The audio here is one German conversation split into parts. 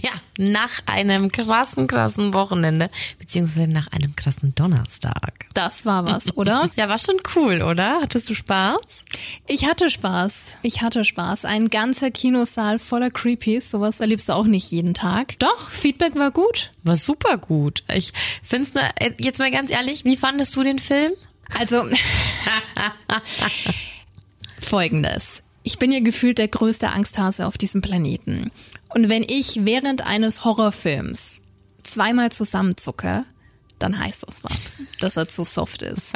Ja, nach einem krassen, krassen Wochenende, beziehungsweise nach einem krassen Donnerstag. Das war was, oder? ja, war schon cool, oder? Hattest du Spaß? Ich hatte Spaß. Ich hatte Spaß. Ein ganzer Kinosaal voller Creepies. Sowas erlebst du auch nicht jeden Tag. Doch, Feedback war gut. War super gut. Ich find's, ne, jetzt mal ganz ehrlich, wie fandest du den Film? Also, folgendes. Ich bin ja gefühlt der größte Angsthase auf diesem Planeten. Und wenn ich während eines Horrorfilms zweimal zusammenzucke, dann heißt das was, dass er zu soft ist.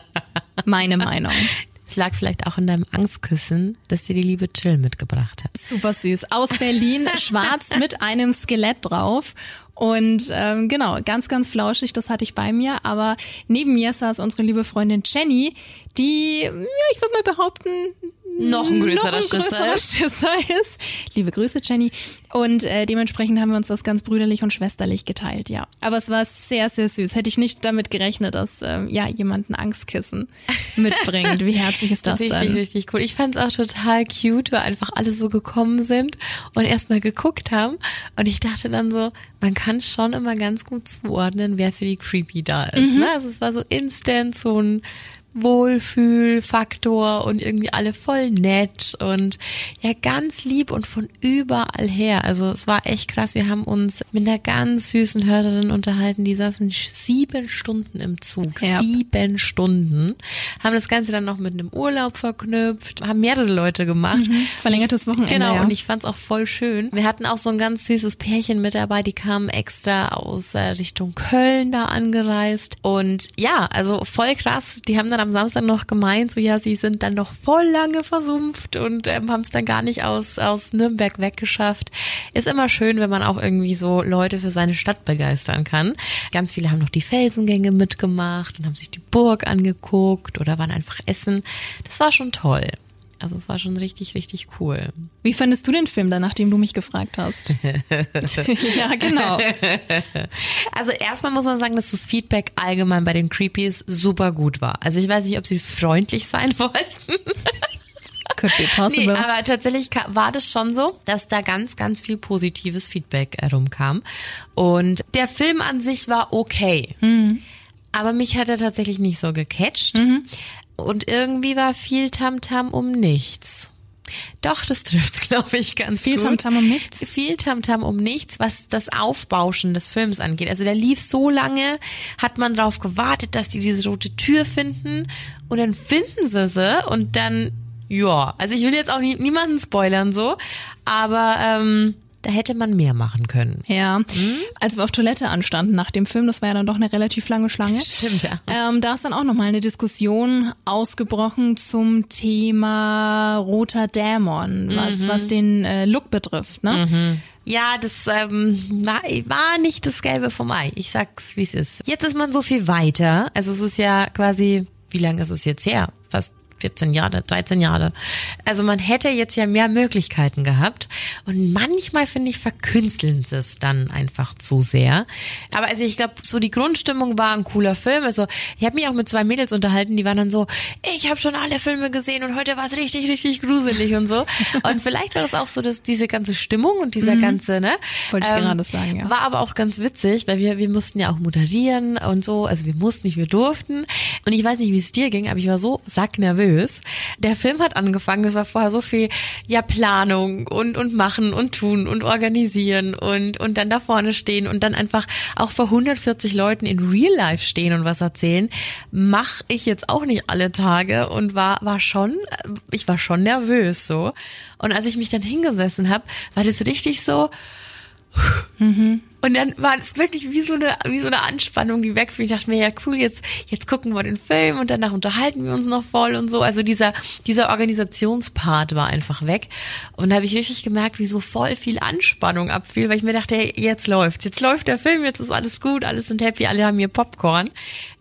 Meine Meinung. Es lag vielleicht auch in deinem Angstkissen, dass dir die liebe Chill mitgebracht hat. Super süß. Aus Berlin, schwarz mit einem Skelett drauf. Und ähm, genau, ganz, ganz flauschig, das hatte ich bei mir. Aber neben mir saß unsere liebe Freundin Jenny, die, ja, ich würde mal behaupten, noch ein größerer, noch ein größerer Schisser ist. Liebe Grüße, Jenny. Und äh, dementsprechend haben wir uns das ganz brüderlich und schwesterlich geteilt, ja. Aber es war sehr, sehr süß. Hätte ich nicht damit gerechnet, dass äh, ja jemand ein Angstkissen mitbringt. Wie herzlich ist das richtig, dann? Richtig, richtig cool. Ich fand es auch total cute, weil einfach alle so gekommen sind und erstmal geguckt haben. Und ich dachte dann so, man kann schon immer ganz gut zuordnen, wer für die Creepy da ist. Mhm. Ne? Also es war so instant so ein Wohlfühlfaktor und irgendwie alle voll nett und ja ganz lieb und von überall her. Also es war echt krass. Wir haben uns mit einer ganz süßen Hörerin unterhalten, die saßen sieben Stunden im Zug. Ja. Sieben Stunden. Haben das Ganze dann noch mit einem Urlaub verknüpft, haben mehrere Leute gemacht. Mhm. Verlängertes Wochenende. Genau, ja. und ich fand's auch voll schön. Wir hatten auch so ein ganz süßes Pärchen mit dabei, die kamen extra aus äh, Richtung Köln da angereist. Und ja, also voll krass. Die haben dann am am Samstag noch gemeint, so ja, sie sind dann noch voll lange versumpft und ähm, haben es dann gar nicht aus, aus Nürnberg weggeschafft. Ist immer schön, wenn man auch irgendwie so Leute für seine Stadt begeistern kann. Ganz viele haben noch die Felsengänge mitgemacht und haben sich die Burg angeguckt oder waren einfach essen. Das war schon toll. Also es war schon richtig, richtig cool. Wie fandest du den Film dann, nachdem du mich gefragt hast? ja, genau. Also erstmal muss man sagen, dass das Feedback allgemein bei den Creepies super gut war. Also ich weiß nicht, ob sie freundlich sein wollten. Could be possible. Nee, aber tatsächlich war das schon so, dass da ganz, ganz viel positives Feedback herumkam. Und der Film an sich war okay. Mhm. Aber mich hat er tatsächlich nicht so gecatcht. Mhm. Und irgendwie war viel Tamtam -Tam um nichts. Doch, das trifft's, glaube ich, ganz viel gut. Viel Tamtam um nichts? Viel Tamtam -Tam um nichts, was das Aufbauschen des Films angeht. Also der lief so lange, hat man darauf gewartet, dass die diese rote Tür finden und dann finden sie sie und dann, ja, also ich will jetzt auch nie, niemanden spoilern so, aber ähm, hätte man mehr machen können. Ja, hm? als wir auf Toilette anstanden nach dem Film, das war ja dann doch eine relativ lange Schlange. Stimmt, ja. Ähm, da ist dann auch nochmal eine Diskussion ausgebrochen zum Thema roter Dämon, was, mhm. was den äh, Look betrifft, ne? Mhm. Ja, das ähm, war, war nicht das Gelbe vom Ei. Ich sag's, wie es ist. Jetzt ist man so viel weiter. Also es ist ja quasi, wie lange ist es jetzt her? Fast 14 Jahre, 13 Jahre. Also man hätte jetzt ja mehr Möglichkeiten gehabt. Und manchmal, finde ich, verkünsteln sie es dann einfach zu sehr. Aber also ich glaube, so die Grundstimmung war ein cooler Film. Also ich habe mich auch mit zwei Mädels unterhalten, die waren dann so, ich habe schon alle Filme gesehen und heute war es richtig, richtig gruselig und so. Und vielleicht war das auch so, dass diese ganze Stimmung und dieser mhm. ganze, ne? Wollte ich ähm, gerade sagen, ja. War aber auch ganz witzig, weil wir, wir mussten ja auch moderieren und so. Also wir mussten nicht, wir durften. Und ich weiß nicht, wie es dir ging, aber ich war so sacknervös nervös. Der Film hat angefangen, es war vorher so viel ja Planung und und machen und tun und organisieren und und dann da vorne stehen und dann einfach auch vor 140 Leuten in Real Life stehen und was erzählen, mache ich jetzt auch nicht alle Tage und war war schon ich war schon nervös so. Und als ich mich dann hingesessen habe, war das richtig so Mhm. Und dann war es wirklich wie so eine, wie so eine Anspannung, die wegfiel. Ich dachte mir, ja cool, jetzt, jetzt gucken wir den Film und danach unterhalten wir uns noch voll und so. Also dieser, dieser Organisationspart war einfach weg. Und da habe ich richtig gemerkt, wie so voll viel Anspannung abfiel, weil ich mir dachte, hey, jetzt läuft's. Jetzt läuft der Film, jetzt ist alles gut, alles sind happy, alle haben hier Popcorn.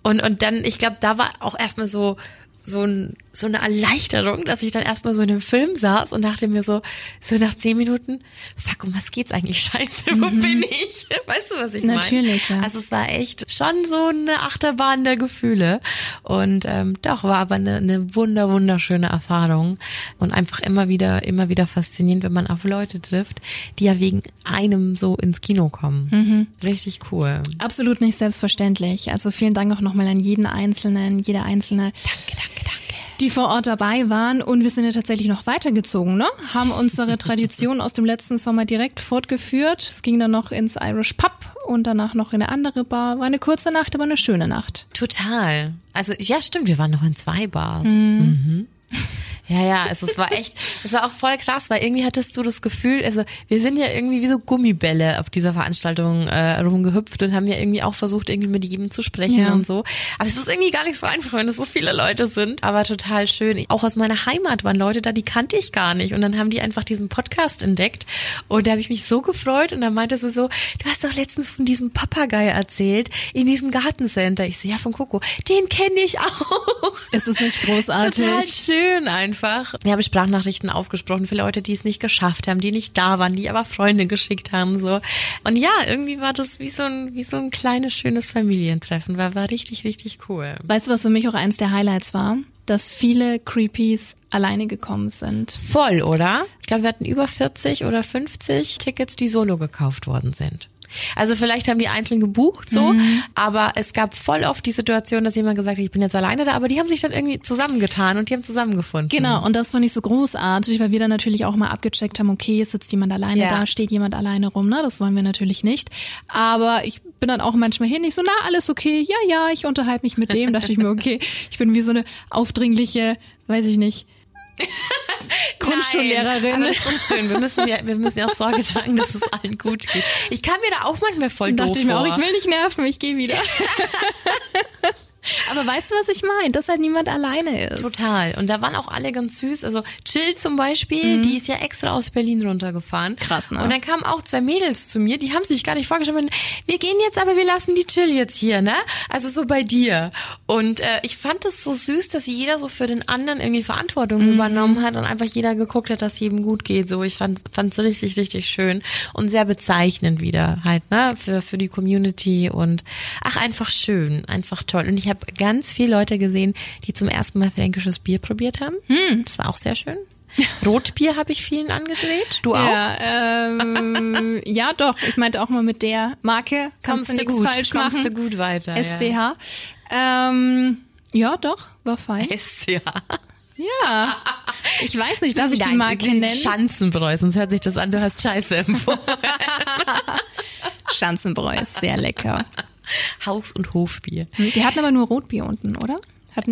Und, und dann, ich glaube, da war auch erstmal so, so ein so eine Erleichterung, dass ich dann erstmal so in dem Film saß und dachte mir so, so nach zehn Minuten, fuck, um was geht's eigentlich? Scheiße, wo bin ich? Weißt du, was ich meine? Natürlich, ja. Also es war echt schon so eine Achterbahn der Gefühle. Und ähm, doch, war aber eine, eine wunder, wunderschöne Erfahrung. Und einfach immer wieder, immer wieder faszinierend, wenn man auf Leute trifft, die ja wegen einem so ins Kino kommen. Richtig cool. Absolut nicht selbstverständlich. Also vielen Dank auch nochmal an jeden Einzelnen, jede Einzelne. Danke, danke. Die vor Ort dabei waren und wir sind ja tatsächlich noch weitergezogen, ne? Haben unsere Tradition aus dem letzten Sommer direkt fortgeführt. Es ging dann noch ins Irish Pub und danach noch in eine andere Bar. War eine kurze Nacht, aber eine schöne Nacht. Total. Also ja, stimmt, wir waren noch in zwei Bars. Mhm. Ja, ja, also es war echt, es war auch voll krass, weil irgendwie hattest du das Gefühl, also wir sind ja irgendwie wie so Gummibälle auf dieser Veranstaltung äh, rumgehüpft und haben ja irgendwie auch versucht, irgendwie mit jedem zu sprechen Ja. und so. Aber es ist irgendwie gar nicht so einfach, wenn es so viele Leute sind, aber total schön. Auch aus meiner Heimat waren Leute da, die kannte ich gar nicht und dann haben die einfach diesen Podcast entdeckt und da habe ich mich so gefreut und dann meinte sie so, du hast doch letztens von diesem Papagei erzählt in diesem Gartencenter. Ich so, ja, von Coco, den kenne ich auch. Ist es nicht großartig? Total schön einfach. Wir haben Sprachnachrichten aufgesprochen für Leute, die es nicht geschafft haben, die nicht da waren, die aber Freunde geschickt haben so. Und ja, irgendwie war das wie so ein wie so ein kleines schönes Familientreffen. War war richtig richtig cool. Weißt du, was für mich auch eins der Highlights war? Dass viele Creepies alleine gekommen sind. Voll, oder? Ich glaube, wir hatten über 40 oder 50 Tickets, die solo gekauft worden sind. Also vielleicht haben die einzeln gebucht so, aber es gab voll oft die Situation, dass jemand gesagt hat, ich bin jetzt alleine da, aber die haben sich dann irgendwie zusammengetan und die haben zusammengefunden. Genau, und das fand ich so großartig, weil wir dann natürlich auch mal abgecheckt haben, okay, sitzt jemand alleine Ja. da, steht jemand alleine rum, ne? Das wollen wir natürlich nicht. Aber ich bin dann auch manchmal hin, ich so, na, alles okay, ja, ja, ich unterhalte mich mit dem. Dachte ich mir, okay, ich bin wie so eine aufdringliche, weiß ich nicht, Grundschullehrerin. Nein, aber das ist doch schön. Wir müssen ja, wir müssen ja auch Sorge tragen, dass es allen gut geht. Ich kam mir da auch manchmal voll doof dachte ich mir vor. auch, ich will nicht nerven, ich gehe wieder. Aber weißt du, was ich meine? Dass halt niemand alleine ist. Total. Und da waren auch alle ganz süß. Also Jill zum Beispiel, die ist ja extra aus Berlin runtergefahren. Mhm. Krass, ne? Und dann kamen auch zwei Mädels zu mir, die haben sich gar nicht vorgestellt. Wir gehen jetzt, aber wir lassen die Jill jetzt hier, ne? Also so bei dir. Und äh, ich fand es so süß, dass jeder so für den anderen irgendwie Verantwortung Mhm. übernommen hat und einfach jeder geguckt hat, dass jedem gut geht. So, ich fand es richtig, richtig schön und sehr bezeichnend wieder halt, ne? Für, für die Community und ach, einfach schön, einfach toll. Und ich habe ganz viele Leute gesehen, die zum ersten Mal fränkisches Bier probiert haben. Hm. Das war auch sehr schön. Rotbier habe ich vielen angedreht. Du auch? Ja, ähm, ja, doch. Ich meinte auch mal mit der Marke kannst Kommst du nichts gut, falsch kommst machen. du gut weiter. SCH. Ähm, ja, doch, war fein. Ja. SCH. Ja. Ich weiß nicht, darf ich die Marke nennen? Schanzenbräu, sonst hört sich das an, du hast Scheiße empfohlen. Schanzenbräu ist sehr lecker. Haus- und Hofbier. Die hatten aber nur Rotbier unten, oder?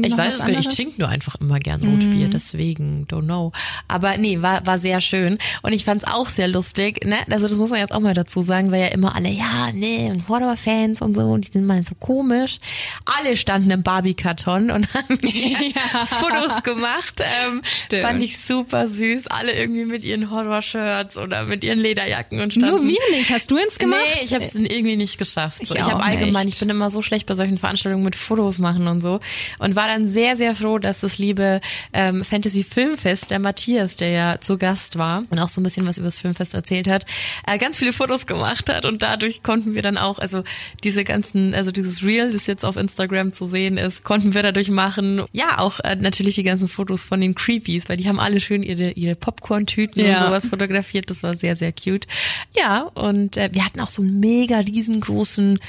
Ich weiß es gar nicht, ich trinke nur einfach immer gern Rotbier, deswegen, don't know. Aber nee, war, war sehr schön. Und ich fand's auch sehr lustig, ne? Also das muss man jetzt auch mal dazu sagen, weil ja immer alle, ja, nee, und Horror-Fans und so, und die sind mal so komisch. Alle standen im Barbie-Karton und haben Ja. Fotos gemacht. Ähm, Stimmt. fand ich super süß. Alle irgendwie mit ihren Horror-Shirts oder mit ihren Lederjacken und standen. Nur wir nicht. Hast du ins gemacht? Nee, ich habe es irgendwie nicht geschafft. So, Ich ich habe allgemein, ich bin immer so schlecht bei solchen Veranstaltungen mit Fotos machen und so. Und war dann sehr, sehr froh, dass das liebe ähm, Fantasy Filmfest, der Matthias, der ja zu Gast war und auch so ein bisschen was über das Filmfest erzählt hat, äh, ganz viele Fotos gemacht hat. Und dadurch konnten wir dann auch, also diese ganzen, also dieses Reel, das jetzt auf Instagram zu sehen ist, konnten wir dadurch machen. Ja, auch äh, natürlich die ganzen Fotos von den Creepies, weil die haben alle schön ihre, ihre Popcorn-Tüten und Ja. sowas fotografiert. Das war sehr, sehr cute. Ja, und äh, wir hatten auch so einen mega riesengroßen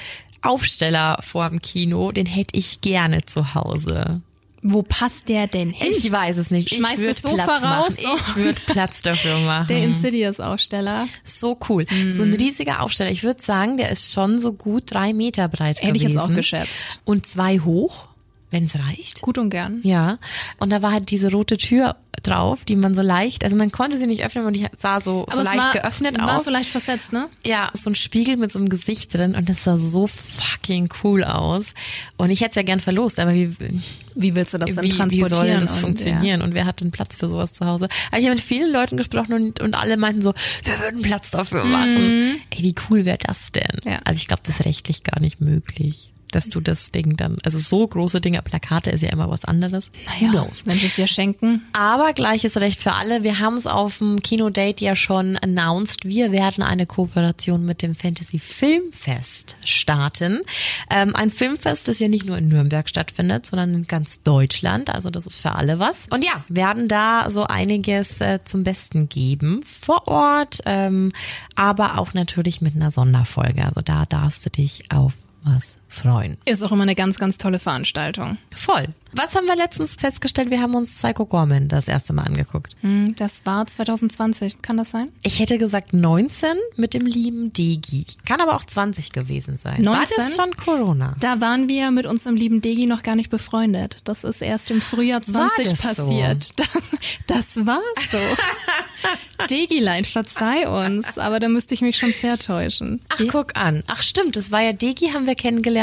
Aufsteller vor dem Kino. Den hätte ich gerne zu Hause. Wo passt der denn hin? Ich weiß es nicht. Schmeiß ich das Sofa Platz raus. Machen. Ich würde Platz dafür machen. der Insidious-Aussteller. so cool. So ein riesiger Aufsteller. Ich würde sagen, der ist schon so gut drei Meter breit Hätte ich gewesen. jetzt auch geschätzt. Und zwei hoch, wenn es reicht. Gut und gern. Ja, und da war halt diese rote Tür drauf, die man so leicht, also man konnte sie nicht öffnen und die sah so, so leicht war, geöffnet war aus. so leicht versetzt, ne? Ja, so ein Spiegel mit so einem Gesicht drin und das sah so fucking cool aus. Und ich hätte es ja gern verlost, aber wie, Wie willst du das denn wie, transportieren? wie soll das und, funktionieren? Und wer hat denn Platz für sowas zu Hause? Aber ich habe mit vielen Leuten gesprochen und, und alle meinten so, wir würden Platz dafür machen. Ey, wie cool wäre das denn? Mhm. Ja. Aber ich glaube, das ist rechtlich gar nicht möglich. Dass du das Ding dann, also so große Dinge, Plakate ist ja immer was anderes. Who knows? wenn sie es dir schenken. Aber gleiches Recht für alle. Wir haben es auf dem Kinodate ja schon announced. Wir werden eine Kooperation mit dem Fantasy Filmfest starten. Ähm, ein Filmfest, das ja nicht nur in Nürnberg stattfindet, sondern in ganz Deutschland. Also das ist für alle was. Und ja, werden da so einiges äh, zum Besten geben vor Ort, ähm, aber auch natürlich mit einer Sonderfolge. Also da darfst du dich auf was freuen. Ist auch immer eine ganz, ganz tolle Veranstaltung. Voll. Was haben wir letztens festgestellt? Wir haben uns Psycho Gorman das erste Mal angeguckt. Hm, Das war 2020, kann das sein? Ich hätte gesagt 19 mit dem lieben Degi. Kann aber auch 20 gewesen sein. War 19? das schon Corona? Da waren wir mit unserem lieben Degi noch gar nicht befreundet. Das ist erst im Frühjahr 20 das so? passiert. Das war so. Degilein, verzeih uns, aber da müsste ich mich schon sehr täuschen. Ach, guck an. Ach, stimmt. Das war ja Degi, haben wir kennengelernt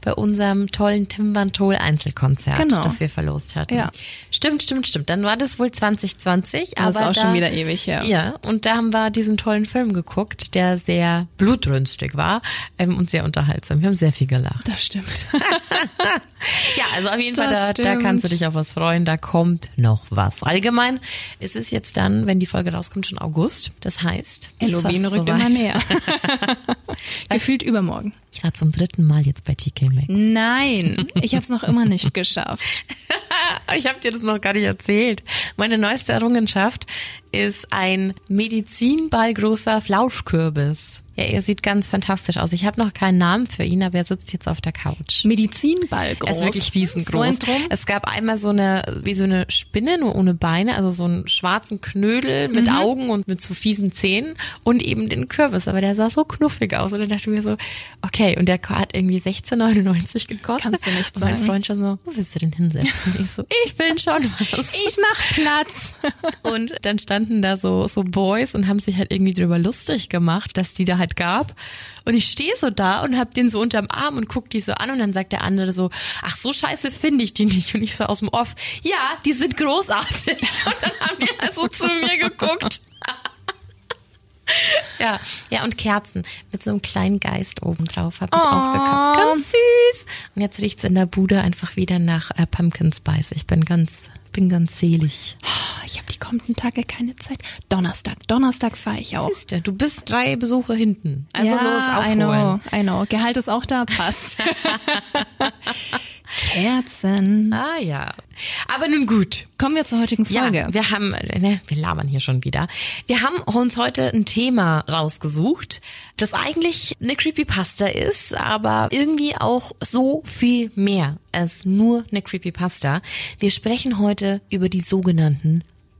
bei unserem tollen Tim Van Tol Einzelkonzert, Genau. das wir verlost hatten. Ja. Stimmt, stimmt, stimmt. Dann war das wohl 2020. Das aber ist auch da, schon wieder ewig her. Ja, und da haben wir diesen tollen Film geguckt, der sehr blutrünstig war ähm, und sehr unterhaltsam. Wir haben sehr viel gelacht. Das stimmt. Ja, also auf jeden Fall, Das da, da kannst du dich auf was freuen, da kommt noch was. Allgemein ist es jetzt dann, wenn die Folge rauskommt, schon August. Das heißt, Halloween rückt soweit. immer näher. Gefühlt übermorgen. Ich war zum dritten Mal jetzt bei TK Maxx. Nein, ich habe es noch immer nicht geschafft. Ich habe dir das noch gar nicht erzählt. Meine neueste Errungenschaft ist ein medizinballgroßer Flauschkürbis. Ja, er sieht ganz fantastisch aus. Ich habe noch keinen Namen für ihn, aber er sitzt jetzt auf der Couch. Medizinball groß. Er ist wirklich riesengroß. So. Es gab einmal so eine, wie so eine Spinne, nur ohne Beine, also so einen schwarzen Knödel mit Mhm. Augen und mit so fiesen Zähnen und eben den Kürbis. Aber der sah so knuffig aus und dann dachte ich mir so, okay, und der hat irgendwie 16,99 gekostet. Kannst du nicht und mein sagen. Freund schon so, wo willst du denn hinsetzen? Ich so, ich will schon was. Ich mach Platz. Und dann standen da so, so Boys und haben sich halt irgendwie drüber lustig gemacht, dass die da halt gab. Und ich stehe so da und hab den so unterm Arm und guck die so an und dann sagt der andere so, ach so scheiße finde ich die nicht. Und ich so aus dem Off, ja, die sind großartig. Und dann haben die also zu mir geguckt. Ja, ja, und Kerzen mit so einem kleinen Geist oben drauf habe ich auch gekauft. Ganz süß. Und jetzt riecht's in der Bude einfach wieder nach äh, Pumpkin Spice. Ich bin ganz, bin ganz selig. Ich habe die kommenden Tage keine Zeit. Donnerstag, Donnerstag fahre ich auch. Siehste, du bist drei Besuche hinten. Also ja, los, I aufholen. know, I know. Gehalt ist auch da, passt. Kerzen. Ah ja. Aber nun gut. Kommen wir zur heutigen Folge. Ja, wir haben, ne, wir labern hier schon wieder. Wir haben uns heute ein Thema rausgesucht, das eigentlich eine Creepypasta ist, aber irgendwie auch so viel mehr als nur eine Creepypasta. Wir sprechen heute über die sogenannten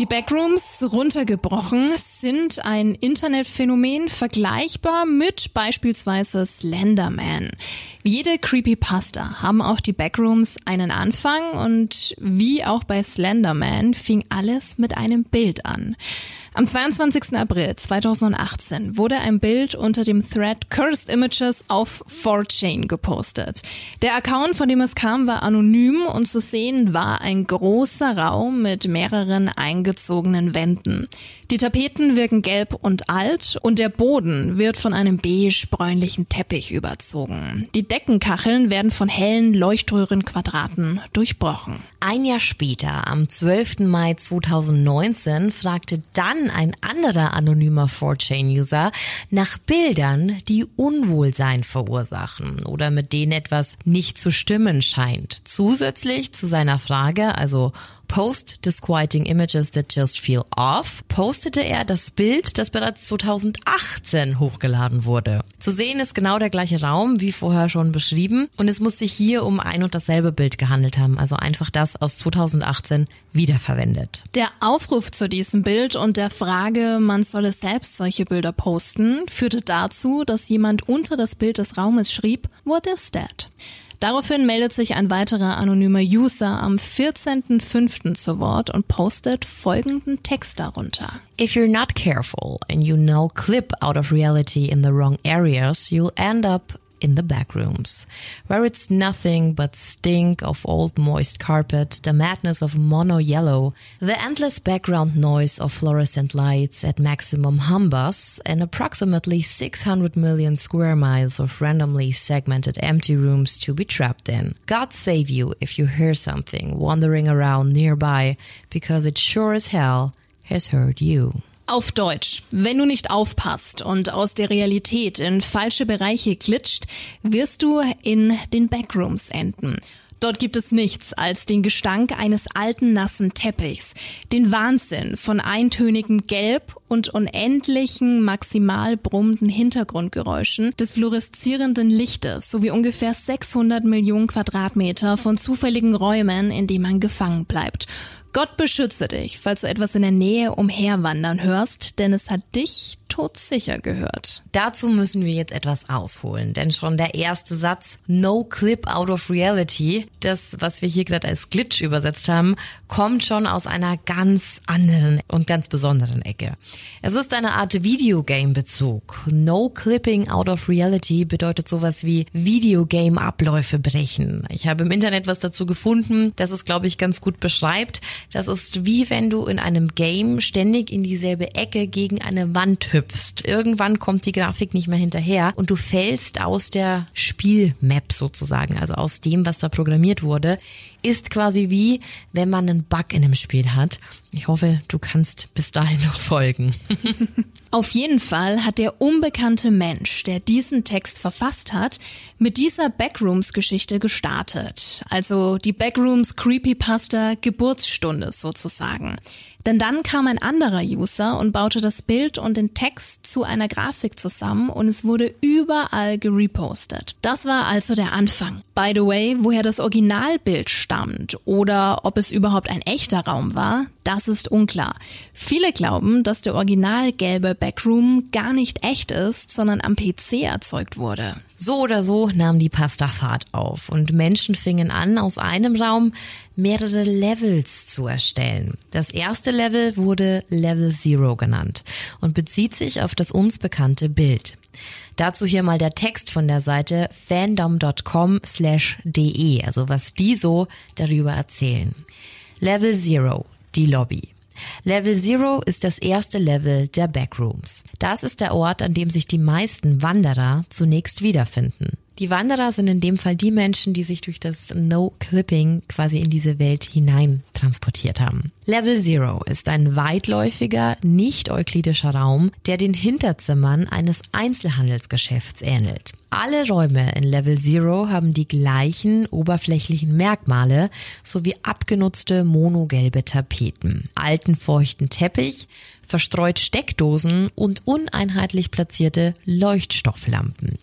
Die Backrooms runtergebrochen sind ein Internetphänomen vergleichbar mit beispielsweise Slenderman. Wie jede Creepypasta haben auch die Backrooms einen Anfang und wie auch bei Slenderman fing alles mit einem Bild an. Am 22. April 2018 wurde ein Bild unter dem Thread Cursed Images auf 4chan gepostet. Der Account, von dem es kam, war anonym und zu sehen war ein großer Raum mit mehreren eingezogenen Wänden. Die Tapeten wirken gelb und alt und der Boden wird von einem beige-bräunlichen Teppich überzogen. Die Deckenkacheln werden von hellen Leuchtröhrenquadraten durchbrochen. Ein Jahr später, am 12. Mai 2019, fragte dann ein anderer anonymer 4chan-User nach Bildern, die Unwohlsein verursachen oder mit denen etwas nicht zu stimmen scheint. Zusätzlich zu seiner Frage, also Post disquieting images that just feel off, postete er das Bild, das bereits 2018 hochgeladen wurde. Zu sehen ist genau der gleiche Raum, wie vorher schon beschrieben, und es muss sich hier um ein und dasselbe Bild gehandelt haben, also einfach das aus 2018 wiederverwendet. Der Aufruf zu diesem Bild und der Frage, man solle selbst solche Bilder posten, führte dazu, dass jemand unter das Bild des Raumes schrieb, What is that? Daraufhin meldet sich ein weiterer anonymer User am 14.05. zu Wort und postet folgenden Text darunter. If you're not careful and you know clip out of reality in the wrong areas, you'll end up in the back rooms, where it's nothing but stink of old moist carpet, the madness of mono yellow, the endless background noise of fluorescent lights at maximum humbus, and approximately 600 million square miles of randomly segmented empty rooms to be trapped in. God save you if you hear something wandering around nearby, because it sure as hell has heard you. Auf Deutsch, wenn du nicht aufpasst und aus der Realität in falsche Bereiche glitscht, wirst du in den Backrooms enden. Dort gibt es nichts als den Gestank eines alten nassen Teppichs, den Wahnsinn von eintönigem Gelb und unendlichen, maximal brummenden Hintergrundgeräuschen des fluoreszierenden Lichtes sowie ungefähr 600 Millionen Quadratmeter von zufälligen Räumen, in denen man gefangen bleibt. Gott beschütze dich, falls du etwas in der Nähe umherwandern hörst, denn es hat dich todsicher gehört. Dazu müssen wir jetzt etwas ausholen, denn schon der erste Satz, no clip out of reality, das, was wir hier gerade als Glitch übersetzt haben, kommt schon aus einer ganz anderen und ganz besonderen Ecke. Es ist eine Art Videogame-Bezug. No clipping out of reality bedeutet sowas wie Videogame-Abläufe brechen. Ich habe im Internet was dazu gefunden, das es, glaube ich, ganz gut beschreibt. Das ist wie wenn du in einem Game ständig in dieselbe Ecke gegen eine Wand hüpfst. Irgendwann kommt die Grafik nicht mehr hinterher und du fällst aus der Spielmap sozusagen, also aus dem, was da programmiert wurde, ist quasi wie, wenn man einen Bug in einem Spiel hat. Ich hoffe, du kannst bis dahin noch folgen. Auf jeden Fall hat der unbekannte Mensch, der diesen Text verfasst hat, mit dieser Backrooms-Geschichte gestartet. Also die Backrooms Creepypasta Geburtsstunde sozusagen. Denn dann kam ein anderer User und baute das Bild und den Text zu einer Grafik zusammen und es wurde überall gerepostet. Das war also der Anfang. By the way, woher das Originalbild stammt oder ob es überhaupt ein echter Raum war, das ist unklar. Viele glauben, dass der original gelbe Backroom gar nicht echt ist, sondern am PC erzeugt wurde. So oder so nahm die Pasta Fahrt auf und Menschen fingen an, aus einem Raum mehrere Levels zu erstellen. Das erste Level wurde Level Zero genannt und bezieht sich auf das uns bekannte Bild. Dazu hier mal der Text von der Seite fandom.com slash de, also was die so darüber erzählen. Level Zero, die Lobby. Level Zero ist das erste Level der Backrooms. Das ist der Ort, an dem sich die meisten Wanderer zunächst wiederfinden. Die Wanderer sind in dem Fall die Menschen, die sich durch das No-Clipping quasi in diese Welt hinein transportiert haben. Level Zero ist ein weitläufiger, nicht euklidischer Raum, der den Hinterzimmern eines Einzelhandelsgeschäfts ähnelt. Alle Räume in Level Zero haben die gleichen oberflächlichen Merkmale sowie abgenutzte monogelbe Tapeten, alten feuchten Teppich, verstreut Steckdosen und uneinheitlich platzierte Leuchtstofflampen.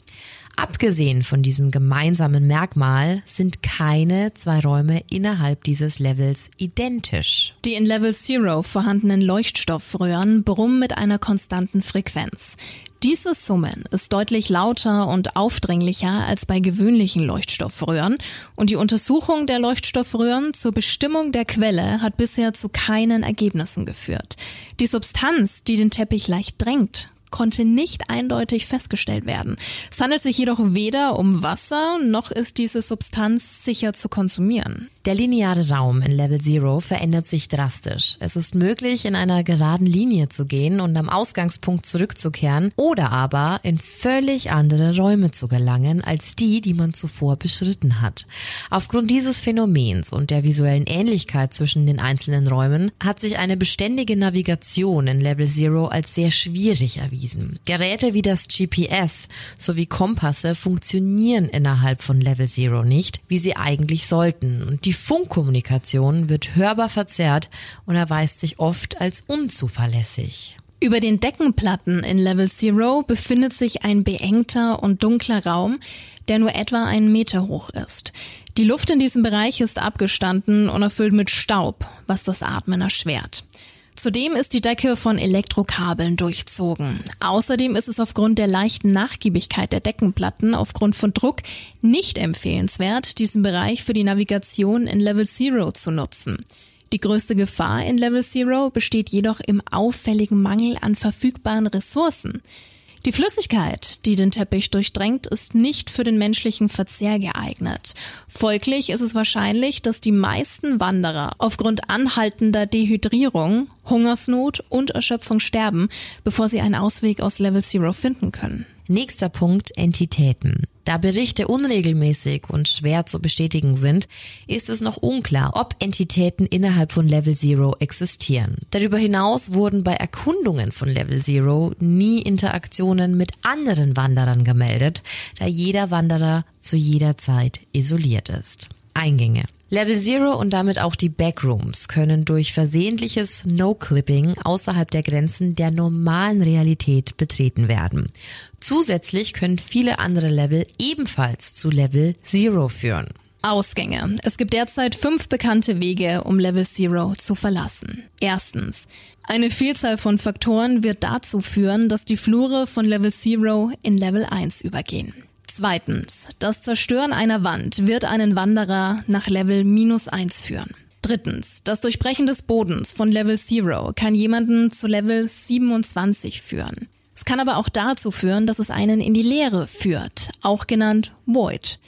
Abgesehen von diesem gemeinsamen Merkmal sind keine zwei Räume innerhalb dieses Levels identisch. Die in Level Zero vorhandenen Leuchtstoffröhren brummen mit einer konstanten Frequenz. Dieses Summen ist deutlich lauter und aufdringlicher als bei gewöhnlichen Leuchtstoffröhren und die Untersuchung der Leuchtstoffröhren zur Bestimmung der Quelle hat bisher zu keinen Ergebnissen geführt. Die Substanz, die den Teppich leicht drängt, konnte nicht eindeutig festgestellt werden. Es handelt sich jedoch weder um Wasser, noch ist diese Substanz sicher zu konsumieren. Der lineare Raum in Level Zero verändert sich drastisch. Es ist möglich, in einer geraden Linie zu gehen und am Ausgangspunkt zurückzukehren oder aber in völlig andere Räume zu gelangen als die, die man zuvor beschritten hat. Aufgrund dieses Phänomens und der visuellen Ähnlichkeit zwischen den einzelnen Räumen hat sich eine beständige Navigation in Level Zero als sehr schwierig erwiesen. Geräte wie das GPS sowie Kompasse funktionieren innerhalb von Level Zero nicht, wie sie eigentlich sollten und die Funkkommunikation wird hörbar verzerrt und erweist sich oft als unzuverlässig. Über den Deckenplatten in Level Zero befindet sich ein beengter und dunkler Raum, der nur etwa einen Meter hoch ist. Die Luft in diesem Bereich ist abgestanden und erfüllt mit Staub, was das Atmen erschwert. Zudem ist die Decke von Elektrokabeln durchzogen. Außerdem ist es aufgrund der leichten Nachgiebigkeit der Deckenplatten aufgrund von Druck nicht empfehlenswert, diesen Bereich für die Navigation in Level Zero zu nutzen. Die größte Gefahr in Level Zero besteht jedoch im auffälligen Mangel an verfügbaren Ressourcen. Die Flüssigkeit, die den Teppich durchdrängt, ist nicht für den menschlichen Verzehr geeignet. Folglich ist es wahrscheinlich, dass die meisten Wanderer aufgrund anhaltender Dehydrierung, Hungersnot und Erschöpfung sterben, bevor sie einen Ausweg aus Level Zero finden können. Nächster Punkt, Entitäten. Da Berichte unregelmäßig und schwer zu bestätigen sind, ist es noch unklar, ob Entitäten innerhalb von Level Zero existieren. Darüber hinaus wurden bei Erkundungen von Level Zero nie Interaktionen mit anderen Wanderern gemeldet, da jeder Wanderer zu jeder Zeit isoliert ist. Eingänge. Level Zero und damit auch die Backrooms können durch versehentliches No-Clipping außerhalb der Grenzen der normalen Realität betreten werden. Zusätzlich können viele andere Level ebenfalls zu Level Zero führen. Ausgänge. Es gibt derzeit fünf bekannte Wege, um Level Zero zu verlassen. Erstens. Eine Vielzahl von Faktoren wird dazu führen, dass die Flure von Level Zero in Level 1 übergehen. Zweitens. Das Zerstören einer Wand wird einen Wanderer nach Level minus eins führen. Drittens. Das Durchbrechen des Bodens von Level Zero kann jemanden zu Level 27 führen. Es kann aber auch dazu führen, dass es einen in die Leere führt, auch genannt Void.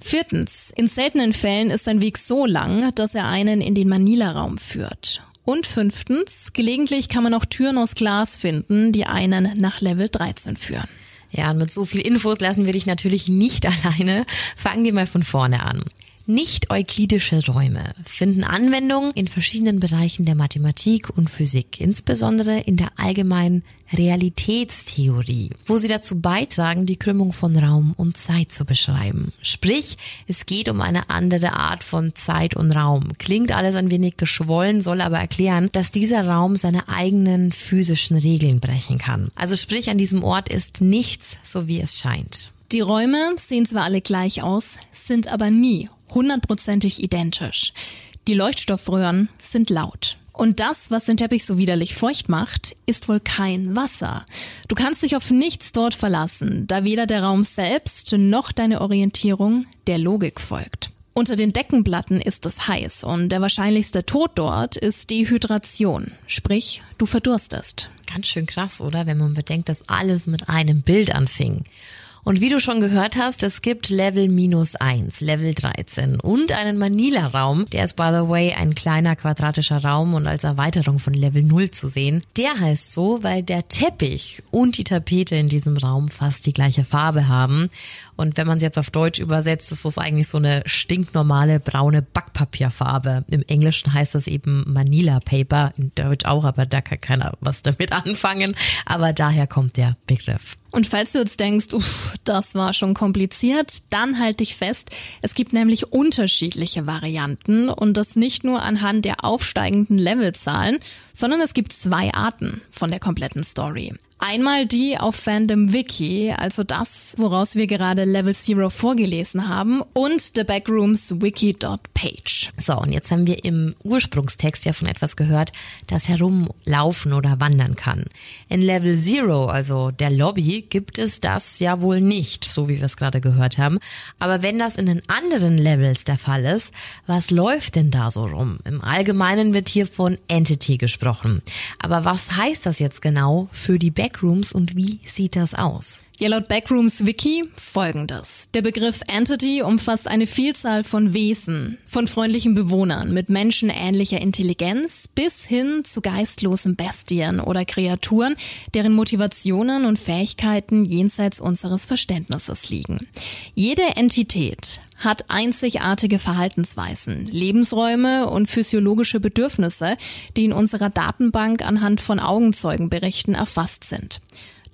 Viertens. In seltenen Fällen ist ein Weg so lang, dass er einen in den Manila-Raum führt. Und fünftens. Gelegentlich kann man auch Türen aus Glas finden, die einen nach Level 13 führen. Ja, und mit so viel Infos lassen wir dich natürlich nicht alleine. Fangen wir mal von vorne an. Nicht-euklidische Räume finden Anwendung in verschiedenen Bereichen der Mathematik und Physik, insbesondere in der allgemeinen Realitätstheorie, wo sie dazu beitragen, die Krümmung von Raum und Zeit zu beschreiben. Sprich, es geht um eine andere Art von Zeit und Raum. Klingt alles ein wenig geschwollen, soll aber erklären, dass dieser Raum seine eigenen physischen Regeln brechen kann. Also sprich, an diesem Ort ist nichts so wie es scheint. Die Räume sehen zwar alle gleich aus, sind aber nie hundertprozentig identisch. Die Leuchtstoffröhren sind laut. Und das, was den Teppich so widerlich feucht macht, ist wohl kein Wasser. Du kannst dich auf nichts dort verlassen, da weder der Raum selbst noch deine Orientierung der Logik folgt. Unter den Deckenplatten ist es heiß und der wahrscheinlichste Tod dort ist Dehydration, sprich du verdurstest. Ganz schön krass, oder? Wenn man bedenkt, dass alles mit einem Bild anfing. Und wie du schon gehört hast, es gibt Level minus eins, Level 13 und einen Manila-Raum. Der ist, by the way, ein kleiner quadratischer Raum und als Erweiterung von Level 0 zu sehen. Der heißt so, weil der Teppich und die Tapete in diesem Raum fast die gleiche Farbe haben. Und wenn man es jetzt auf Deutsch übersetzt, ist das eigentlich so eine stinknormale braune Backpapierfarbe. Im Englischen heißt das eben Manila Paper, in Deutsch auch, aber da kann keiner was damit anfangen. Aber daher kommt der Begriff. Und falls du jetzt denkst, uff, das war schon kompliziert, dann halt dich fest. Es gibt nämlich unterschiedliche Varianten und das nicht nur anhand der aufsteigenden Levelzahlen, sondern es gibt zwei Arten von der kompletten Story. Einmal die auf Fandom Wiki, also das, woraus wir gerade Level Zero vorgelesen haben, und The Backrooms Wiki.page. So, und jetzt haben wir im Ursprungstext ja von etwas gehört, das herumlaufen oder wandern kann. In Level Zero, also der Lobby, gibt es das ja wohl nicht, so wie wir es gerade gehört haben. Aber wenn das in den anderen Levels der Fall ist, was läuft denn da so rum? Im Allgemeinen wird hier von Entity gesprochen. Aber was heißt das jetzt genau für die Backrooms? Backrooms und wie sieht das aus? Ja, laut Backrooms Wiki folgendes. Der Begriff Entity umfasst eine Vielzahl von Wesen, von freundlichen Bewohnern mit menschenähnlicher Intelligenz bis hin zu geistlosen Bestien oder Kreaturen, deren Motivationen und Fähigkeiten jenseits unseres Verständnisses liegen. Jede Entität hat einzigartige Verhaltensweisen, Lebensräume und physiologische Bedürfnisse, die in unserer Datenbank anhand von Augenzeugenberichten erfasst sind.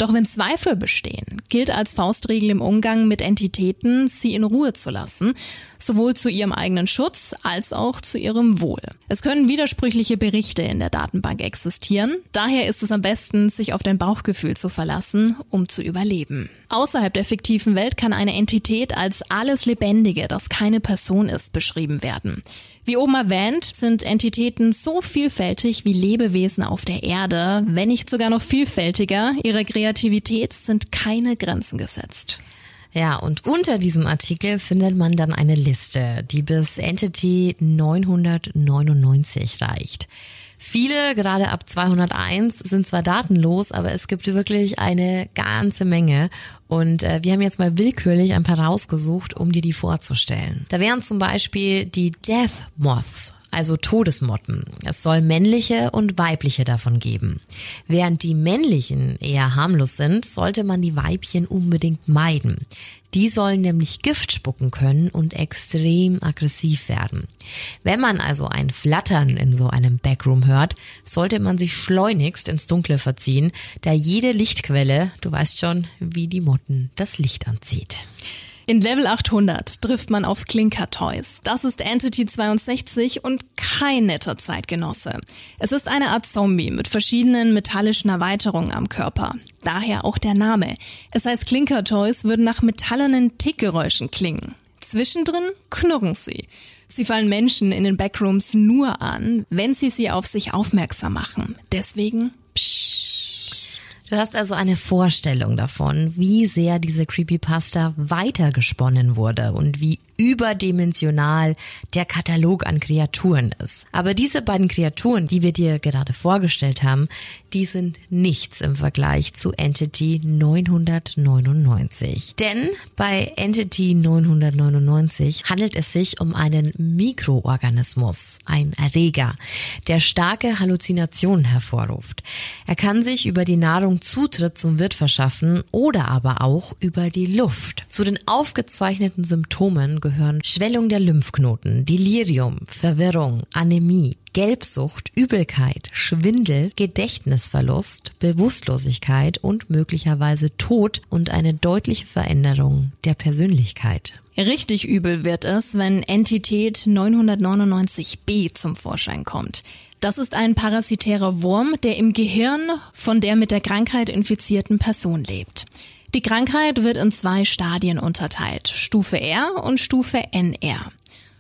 Doch wenn Zweifel bestehen, gilt als Faustregel im Umgang mit Entitäten, sie in Ruhe zu lassen, sowohl zu ihrem eigenen Schutz als auch zu ihrem Wohl. Es können widersprüchliche Berichte in der Datenbank existieren, daher ist es am besten, sich auf dein Bauchgefühl zu verlassen, um zu überleben. Außerhalb der fiktiven Welt kann eine Entität als alles Lebendige, das keine Person ist, beschrieben werden. Wie oben erwähnt, sind Entitäten so vielfältig wie Lebewesen auf der Erde, wenn nicht sogar noch vielfältiger. Ihrer Kreativität sind keine Grenzen gesetzt. Ja, und unter diesem Artikel findet man dann eine Liste, die bis Entity 999 reicht. Viele, gerade ab 201, sind zwar datenlos, aber es gibt wirklich eine ganze Menge. Und äh, wir haben jetzt mal willkürlich ein paar rausgesucht, um dir die vorzustellen. Da wären zum Beispiel die Death Moths also Todesmotten. Es soll männliche und weibliche davon geben. Während die männlichen eher harmlos sind, sollte man die Weibchen unbedingt meiden. Die sollen nämlich Gift spucken können und extrem aggressiv werden. Wenn man also ein Flattern in so einem Backroom hört, sollte man sich schleunigst ins Dunkle verziehen, da jede Lichtquelle, du weißt schon, wie die Motten das Licht anzieht. In Level 800 trifft man auf Klinker Toys. Das ist Entity 62 und kein netter Zeitgenosse. Es ist eine Art Zombie mit verschiedenen metallischen Erweiterungen am Körper. Daher auch der Name. Es heißt Klinker Toys würden nach metallenen Tickgeräuschen klingen. Zwischendrin knurren sie. Sie fallen Menschen in den Backrooms nur an, wenn sie sie auf sich aufmerksam machen. Deswegen psch. Du hast also eine Vorstellung davon, wie sehr diese Creepypasta weitergesponnen wurde und wie überdimensional der Katalog an Kreaturen ist. Aber diese beiden Kreaturen, die wir dir gerade vorgestellt haben, die sind nichts im Vergleich zu Entity 999. Denn bei Entity 999 handelt es sich um einen Mikroorganismus, ein Erreger, der starke Halluzinationen hervorruft. Er kann sich über die Nahrung Zutritt zum Wirt verschaffen oder aber auch über die Luft. Zu den aufgezeichneten Symptomen gehören Schwellung der Lymphknoten, Delirium, Verwirrung, Anämie, Gelbsucht, Übelkeit, Schwindel, Gedächtnisverlust, Bewusstlosigkeit und möglicherweise Tod und eine deutliche Veränderung der Persönlichkeit. Richtig übel wird es, wenn Entität 999b zum Vorschein kommt. Das ist ein parasitärer Wurm, der im Gehirn von der mit der Krankheit infizierten Person lebt. Die Krankheit wird in zwei Stadien unterteilt, Stufe R und Stufe NR.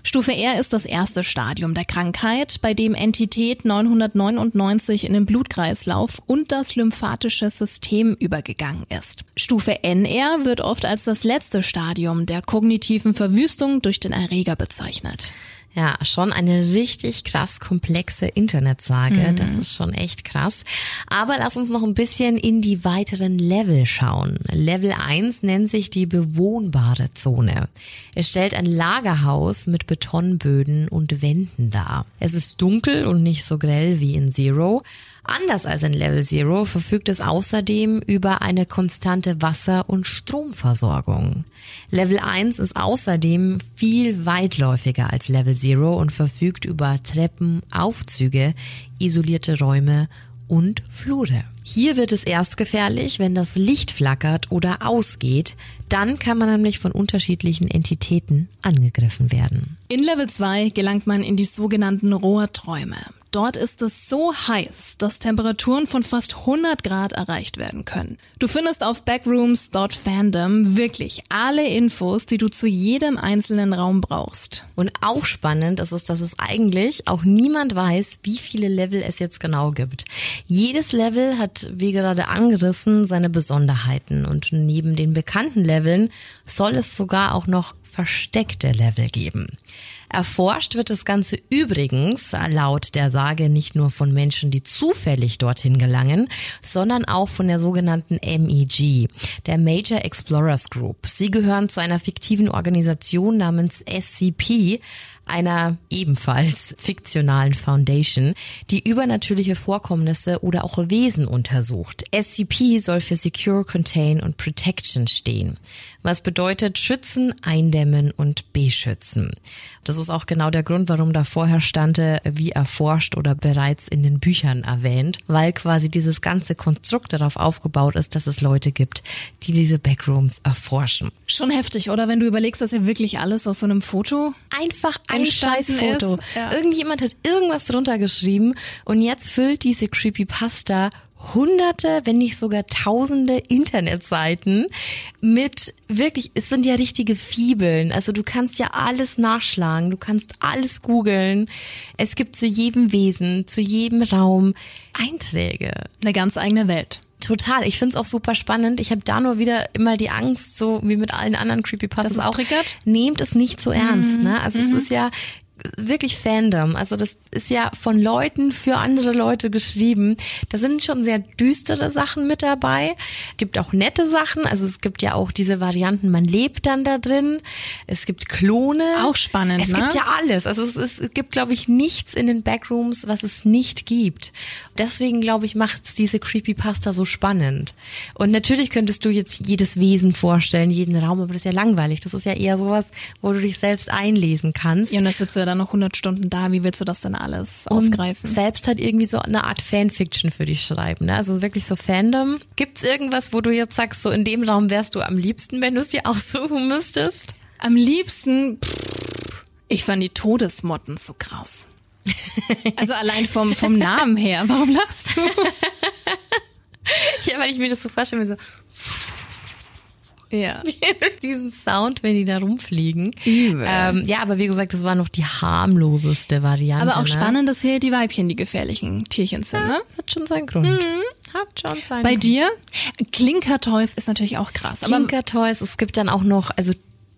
Stufe R ist das erste Stadium der Krankheit, bei dem Entität 999 in den Blutkreislauf und das lymphatische System übergegangen ist. Stufe NR wird oft als das letzte Stadium der kognitiven Verwüstung durch den Erreger bezeichnet. Ja, schon eine richtig krass komplexe Internetsage. Mhm. Das ist schon echt krass. Aber lass uns noch ein bisschen in die weiteren Level schauen. Level 1 nennt sich die bewohnbare Zone. Es stellt ein Lagerhaus mit Betonböden und Wänden dar. Es ist dunkel und nicht so grell wie in Zero. Anders als in Level Zero verfügt es außerdem über eine konstante Wasser- und Stromversorgung. Level 1 ist außerdem viel weitläufiger als Level Zero und verfügt über Treppen, Aufzüge, isolierte Räume und Flure. Hier wird es erst gefährlich, wenn das Licht flackert oder ausgeht. Dann kann man nämlich von unterschiedlichen Entitäten angegriffen werden. In Level 2 gelangt man in die sogenannten Rohrträume. Dort ist es so heiß, dass Temperaturen von fast 100 Grad erreicht werden können. Du findest auf backrooms.fandom wirklich alle Infos, die du zu jedem einzelnen Raum brauchst. Und auch spannend ist es, dass es eigentlich auch niemand weiß, wie viele Level es jetzt genau gibt. Jedes Level hat, wie gerade angerissen, seine Besonderheiten. Und neben den bekannten Leveln soll es sogar auch noch versteckte Level geben. Erforscht wird das Ganze übrigens laut der Sage nicht nur von Menschen, die zufällig dorthin gelangen, sondern auch von der sogenannten MEG, der Major Explorers Group. Sie gehören zu einer fiktiven Organisation namens SCP, einer ebenfalls fiktionalen Foundation, die übernatürliche Vorkommnisse oder auch Wesen untersucht. SCP soll für Secure, Contain und Protection stehen, was bedeutet schützen, eindämmen und beschützen. Das ist auch genau der Grund, warum da vorher stande, wie erforscht oder bereits in den Büchern erwähnt, weil quasi dieses ganze Konstrukt darauf aufgebaut ist, dass es Leute gibt, die diese Backrooms erforschen. Schon heftig, oder? Wenn du überlegst, dass ja wirklich alles aus so einem Foto Einfach ein Scheißfoto. ja. Irgendjemand hat irgendwas drunter geschrieben und jetzt füllt diese Creepypasta hunderte, wenn nicht sogar tausende Internetseiten mit wirklich, es sind ja richtige Fibeln. Also du kannst ja alles nachschlagen, du kannst alles googeln. Es gibt zu jedem Wesen, zu jedem Raum Einträge. eine ganz eigene Welt. Total. Ich find's auch super spannend. Ich habe da nur wieder immer die Angst, so wie mit allen anderen Creepypastas es auch. triggert? Nehmt es nicht so ernst. Ne? Also es ist ja wirklich Fandom. Also das ist ja von Leuten für andere Leute geschrieben. Da sind schon sehr düstere Sachen mit dabei. Gibt auch nette Sachen. Also es gibt ja auch diese Varianten, man lebt dann da drin. Es gibt Klone. Auch spannend, Es ne? gibt ja alles. Also es, ist, es gibt, glaube ich, nichts in den Backrooms, was es nicht gibt. Deswegen, glaube ich, macht's diese Creepypasta so spannend. Und natürlich könntest du jetzt jedes Wesen vorstellen, jeden Raum, aber das ist ja langweilig. Das ist ja eher sowas, wo du dich selbst einlesen kannst. Ja, und das du ja dann noch 100 Stunden da. Wie willst du das denn alles und aufgreifen? selbst halt irgendwie so eine Art Fanfiction für dich schreiben. Ne? Also wirklich so Fandom. Gibt's irgendwas, wo du jetzt sagst, so in dem Raum wärst du am liebsten, wenn du es dir aussuchen müsstest? Am liebsten, pff, ich fand die Todesmotten so krass. Also allein vom, vom Namen her. Warum lachst du? Ja, weil ich mir das so vorstelle, so Ja. diesen Sound, wenn die da rumfliegen. Übel. Ähm, ja, aber wie gesagt, das war noch die harmloseste Variante. Aber auch ne? spannend, dass hier die Weibchen die gefährlichen Tierchen sind, ne? Hat schon seinen Grund. Hat schon seinen Bei Grund. dir? Klinker Toys ist natürlich auch krass. Aber Tinker Toys, es gibt dann auch noch, also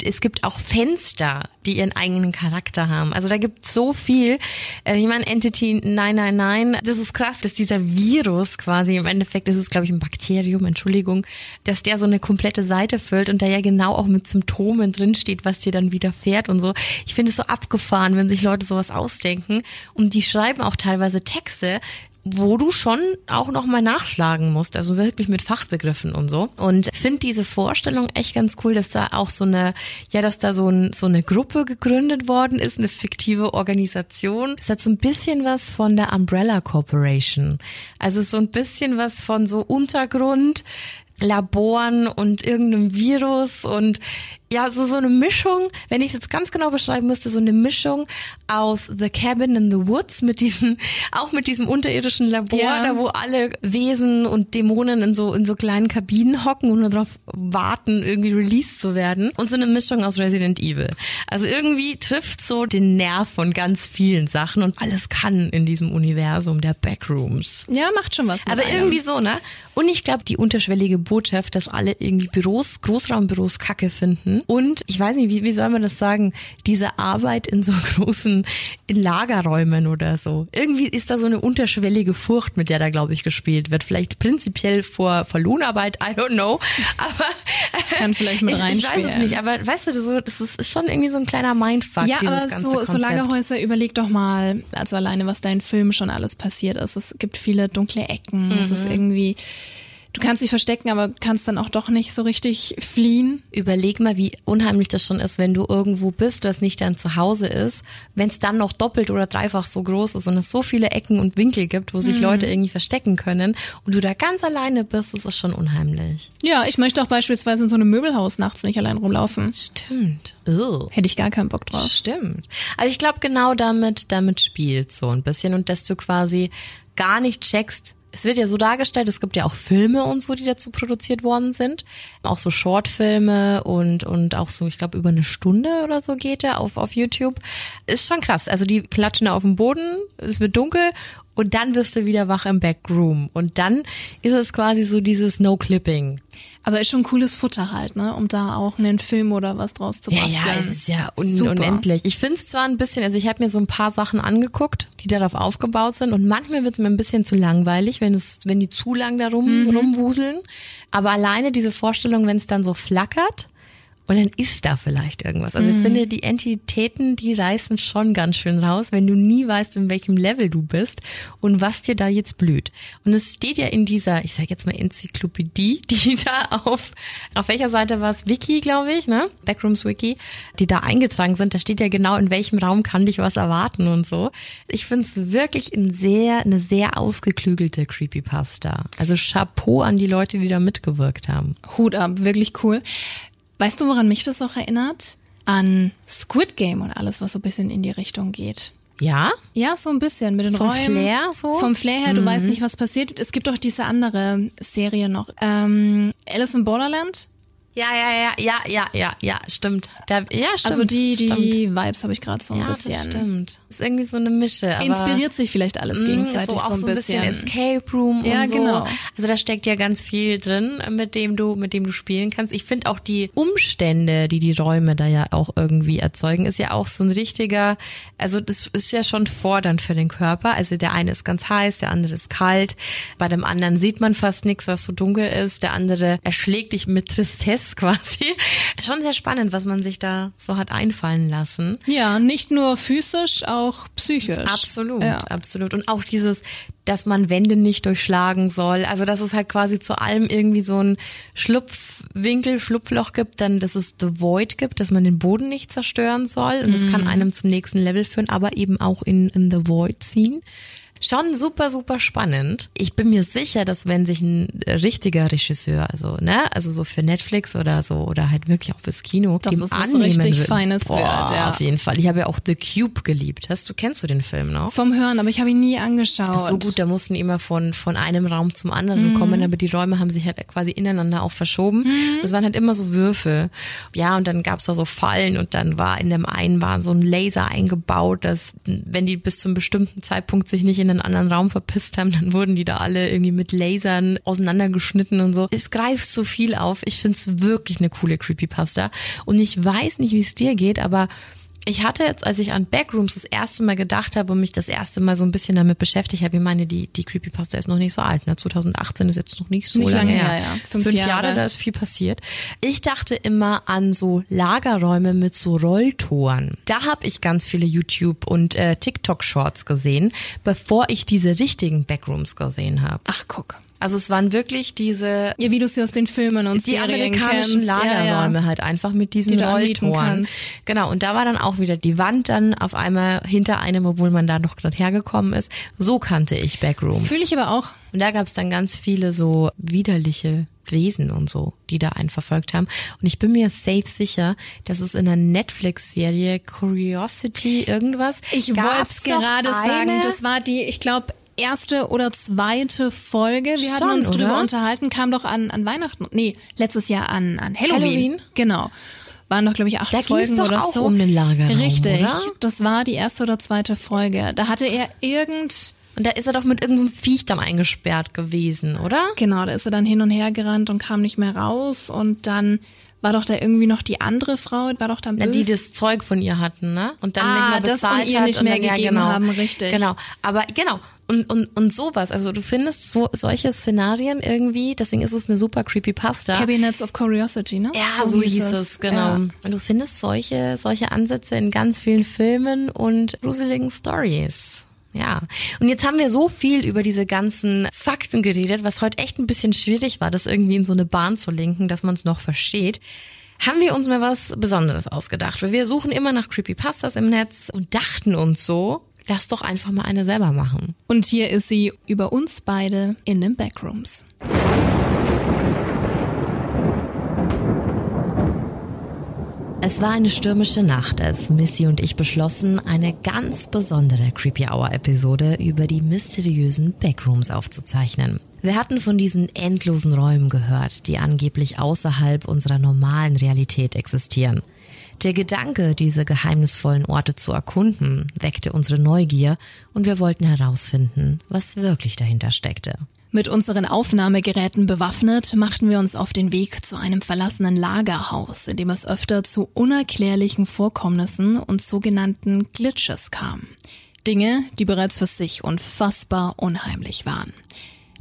es gibt auch Fenster, die ihren eigenen Charakter haben. Also da gibt so viel. Äh, Ich meine, Entity 999, das ist krass, dass dieser Virus quasi, im Endeffekt ist es, glaube ich, ein Bakterium, Entschuldigung, dass der so eine komplette Seite füllt und da ja genau auch mit Symptomen drinsteht, was dir dann widerfährt und so. Ich finde es so abgefahren, wenn sich Leute sowas ausdenken. Und die schreiben auch teilweise Texte, wo du schon auch noch mal nachschlagen musst, also wirklich mit Fachbegriffen und so. Und finde diese Vorstellung echt ganz cool, dass da auch so eine, ja, dass da so, ein, so eine Gruppe gegründet worden ist, eine fiktive Organisation. Es hat so ein bisschen was von der Umbrella Corporation. Also so ein bisschen was von so Untergrund. Laboren und irgendeinem Virus und ja, so, so eine Mischung, wenn ich es jetzt ganz genau beschreiben müsste, so eine Mischung aus The Cabin in the Woods mit diesem, auch mit diesem unterirdischen Labor, Ja. da wo alle Wesen und Dämonen in so, in so kleinen Kabinen hocken und nur darauf warten, irgendwie released zu werden. Und so eine Mischung aus Resident Evil. Also irgendwie trifft so den Nerv von ganz vielen Sachen und alles kann in diesem Universum der Backrooms. ja, macht schon was. Aber einem. irgendwie so, ne? Und ich glaube, die unterschwellige Botschaft, dass alle irgendwie Büros, Großraumbüros Kacke finden. Und ich weiß nicht, wie, wie soll man das sagen? Diese Arbeit in so großen, in Lagerräumen oder so. Irgendwie ist da so eine unterschwellige Furcht, mit der da, glaube ich, gespielt wird. Vielleicht prinzipiell vor, vor Lohnarbeit, I don't know. Aber Kann vielleicht mit ich, ich weiß es reinspielen. nicht. Aber weißt du, so, das ist schon irgendwie so ein kleiner Mindfuck. Ja, aber so, so. Lagerhäuser, überleg doch mal, also alleine, was da in Filmen schon alles passiert ist. Es gibt viele dunkle Ecken. Es ist Mhm. irgendwie, du kannst dich verstecken, aber kannst dann auch doch nicht so richtig fliehen. Überleg mal, wie unheimlich das schon ist, wenn du irgendwo bist, was nicht dein Zuhause ist, wenn es dann noch doppelt oder dreifach so groß ist und es so viele Ecken und Winkel gibt, wo sich Leute irgendwie verstecken können und du da ganz alleine bist, das ist schon unheimlich. Ja, ich möchte auch beispielsweise in so einem Möbelhaus nachts nicht allein rumlaufen. Stimmt. Oh. Hätte ich gar keinen Bock drauf. Stimmt. Aber ich glaube, genau damit, damit spielt so ein bisschen und dass du quasi gar nicht checkst, es wird ja so dargestellt, es gibt ja auch Filme und so, die dazu produziert worden sind. Auch so Shortfilme und, und auch so, ich glaube, über eine Stunde oder so geht er auf, auf YouTube. Ist schon krass. Also die klatschen da auf dem Boden, es wird dunkel und dann wirst du wieder wach im Backroom. Und dann ist es quasi so dieses No-Clipping. Aber ist schon cooles Futter halt, ne, um da auch einen Film oder was draus zu Ja, basteln. ja, es ist ja un Super. unendlich. Ich finde es zwar ein bisschen, also ich habe mir so ein paar Sachen angeguckt, die darauf aufgebaut sind und manchmal wird es mir ein bisschen zu langweilig, wenn es, wenn die zu lang da rum, Mhm. rumwuseln. Aber alleine diese Vorstellung, wenn es dann so flackert und dann ist da vielleicht irgendwas. Also ich finde, die Entitäten, die reißen schon ganz schön raus, wenn du nie weißt, in welchem Level du bist und was dir da jetzt blüht. Und es steht ja in dieser, ich sage jetzt mal Enzyklopädie, die da auf, auf welcher Seite war es? Wiki, glaube ich, ne? Backrooms Wiki, die da eingetragen sind. Da steht ja genau, in welchem Raum kann dich was erwarten und so. Ich finde es wirklich ein sehr, eine sehr ausgeklügelte Creepypasta. Also Chapeau an die Leute, die da mitgewirkt haben. Hut ab, wirklich cool. Weißt du, woran mich das auch erinnert? An Squid Game und alles, was so ein bisschen in die Richtung geht. Ja? Ja, so ein bisschen mit den Vom Räumen. Flair so? Vom Flair her, du weißt nicht, was passiert. Es gibt auch diese andere Serie noch. Ähm, Alice in Borderland. Ja, ja, ja, ja, ja, ja, ja, stimmt. Da, ja, stimmt. also die, stimmt. die Vibes habe ich gerade so ein ja, bisschen. das stimmt. Ist irgendwie so eine Mische. Inspiriert sich vielleicht alles Mm, gegenseitig so, auch so ein bisschen. Escape Room Ja, und so. genau. Also da steckt ja ganz viel drin, mit dem du, mit dem du spielen kannst. Ich finde auch die Umstände, die die Räume da ja auch irgendwie erzeugen, ist ja auch so ein richtiger, also das ist ja schon fordernd für den Körper. Also der eine ist ganz heiß, der andere ist kalt. Bei dem anderen sieht man fast nichts, was so dunkel ist. Der andere erschlägt dich mit Tristesse quasi. Schon sehr spannend, was man sich da so hat einfallen lassen. Ja, nicht nur physisch, auch psychisch. Absolut, Ja. absolut. Und auch dieses, dass man Wände nicht durchschlagen soll. Also dass es halt quasi zu allem irgendwie so ein Schlupfwinkel, Schlupfloch gibt, dann dass es The Void gibt, dass man den Boden nicht zerstören soll. Und das kann einem zum nächsten Level führen, aber eben auch in, in The Void ziehen. Schon super, super spannend. Ich bin mir sicher, dass wenn sich ein richtiger Regisseur, also, ne, also so für Netflix oder so, oder halt wirklich auch fürs Kino, es was annehmen richtig will. Feines Boah, wird, ja. Auf jeden Fall. Ich habe ja auch The Cube geliebt. Hast du, kennst du den Film noch? Vom Hören, aber ich habe ihn nie angeschaut. So gut, da mussten immer von, von einem Raum zum anderen kommen, aber die Räume haben sich halt quasi ineinander auch verschoben. Das waren halt immer so Würfe. Ja, und dann gab's da so Fallen und dann war in dem einen war so ein Laser eingebaut, dass wenn die bis zum bestimmten Zeitpunkt sich nicht in einen anderen Raum verpisst haben, dann wurden die da alle irgendwie mit Lasern auseinandergeschnitten und so. Es greift so viel auf. Ich find's wirklich eine coole Creepypasta. Und ich weiß nicht, wie es dir geht, aber ich hatte jetzt, als ich an Backrooms das erste Mal gedacht habe und mich das erste Mal so ein bisschen damit beschäftigt habe, ich meine, die, die Creepypasta ist noch nicht so alt, ne? 2018 ist jetzt noch nicht so Nicht lange lange her. her, ja. Fünf Fünf, Jahre. Jahre. da ist viel passiert. Ich dachte immer an so Lagerräume mit so Rolltoren. Da habe ich ganz viele YouTube- und äh, TikTok-Shorts gesehen, bevor ich diese richtigen Backrooms gesehen habe. Ach, guck. Also es waren wirklich diese Ja, wie du sie aus den Filmen und die Serien amerikanischen kennst. Ja, Lagerräume ja. halt einfach mit diesen Die Rolltoren. Genau, und da war dann auch wieder die Wand dann auf einmal hinter einem, obwohl man da noch gerade hergekommen ist. So kannte ich Backrooms. Fühle ich aber auch. Und da gab's dann ganz viele so widerliche Wesen und so, die da einen verfolgt haben. Und ich bin mir safe sicher, dass es in der Netflix-Serie Curiosity irgendwas. Ich wollte es gerade eine- sagen. Das war die, ich glaube, erste oder zweite Folge. Wir hatten Schon, uns drüber oder? unterhalten, kam doch an, an Weihnachten. Nee, letztes Jahr an, an Halloween. Halloween? Genau. Waren doch, glaube ich, acht Da Folgen doch oder auch so. um den Lagerraum, Richtig. oder? Das war die erste oder zweite Folge. Da hatte er irgend, Und da ist er doch mit irgendeinem Viech dann eingesperrt gewesen, oder? genau, da ist er dann hin und her gerannt und kam nicht mehr raus und dann war doch da irgendwie noch die andere Frau, war doch dann Na, böse. die das Zeug von ihr hatten, ne? Und dann Ah, nicht mehr das bezahlt und ihr nicht und mehr dann, ja, gegeben genau, haben, richtig. Genau. Aber genau. Und, und, und sowas. Also du findest so, solche Szenarien irgendwie, deswegen ist es eine super Creepypasta. Cabinets of Curiosity, ne? ja, so, hieß es, genau. Ja. Und du findest solche, solche Ansätze in ganz vielen Filmen und gruseligen Stories. Ja. Und jetzt haben wir so viel über diese ganzen Fakten geredet, was heute echt ein bisschen schwierig war, das irgendwie in so eine Bahn zu lenken, dass man es noch versteht. Haben wir uns mal was Besonderes ausgedacht. Weil wir suchen immer nach Creepypastas im Netz und dachten uns so, lass doch einfach mal eine selber machen. Und hier ist sie über uns beide in den Backrooms. Es war eine stürmische Nacht, als Missy und ich beschlossen, eine ganz besondere Creepy Hour Episode über die mysteriösen Backrooms aufzuzeichnen. Wir hatten von diesen endlosen Räumen gehört, die angeblich außerhalb unserer normalen Realität existieren. Der Gedanke, diese geheimnisvollen Orte zu erkunden, weckte unsere Neugier und wir wollten herausfinden, was wirklich dahinter steckte. Mit unseren Aufnahmegeräten bewaffnet machten wir uns auf den Weg zu einem verlassenen Lagerhaus, in dem es öfter zu unerklärlichen Vorkommnissen und sogenannten Glitches kam. Dinge, die bereits für sich unfassbar unheimlich waren.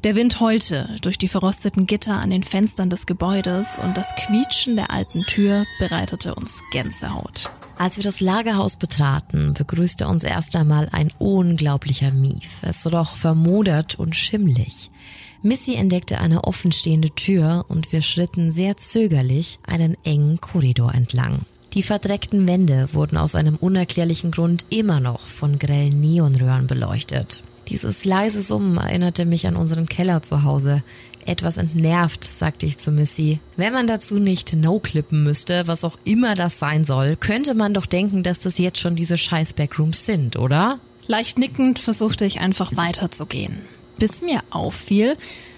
Der Wind heulte durch die verrosteten Gitter an den Fenstern des Gebäudes und das Quietschen der alten Tür bereitete uns Gänsehaut. Als wir das Lagerhaus betraten, begrüßte uns erst einmal ein unglaublicher Mief. Es roch vermodert und schimmlig. Missy entdeckte eine offenstehende Tür und wir schritten sehr zögerlich einen engen Korridor entlang. Die verdreckten Wände wurden aus einem unerklärlichen Grund immer noch von grellen Neonröhren beleuchtet. Dieses leise Summen erinnerte mich an unseren Keller zu Hause. Etwas entnervt, sagte ich zu Missy. Wenn man dazu nicht no-clippen müsste, was auch immer das sein soll, könnte man doch denken, dass das jetzt schon diese scheiß Backrooms sind, oder? Leicht nickend versuchte ich einfach weiterzugehen, bis mir auffiel,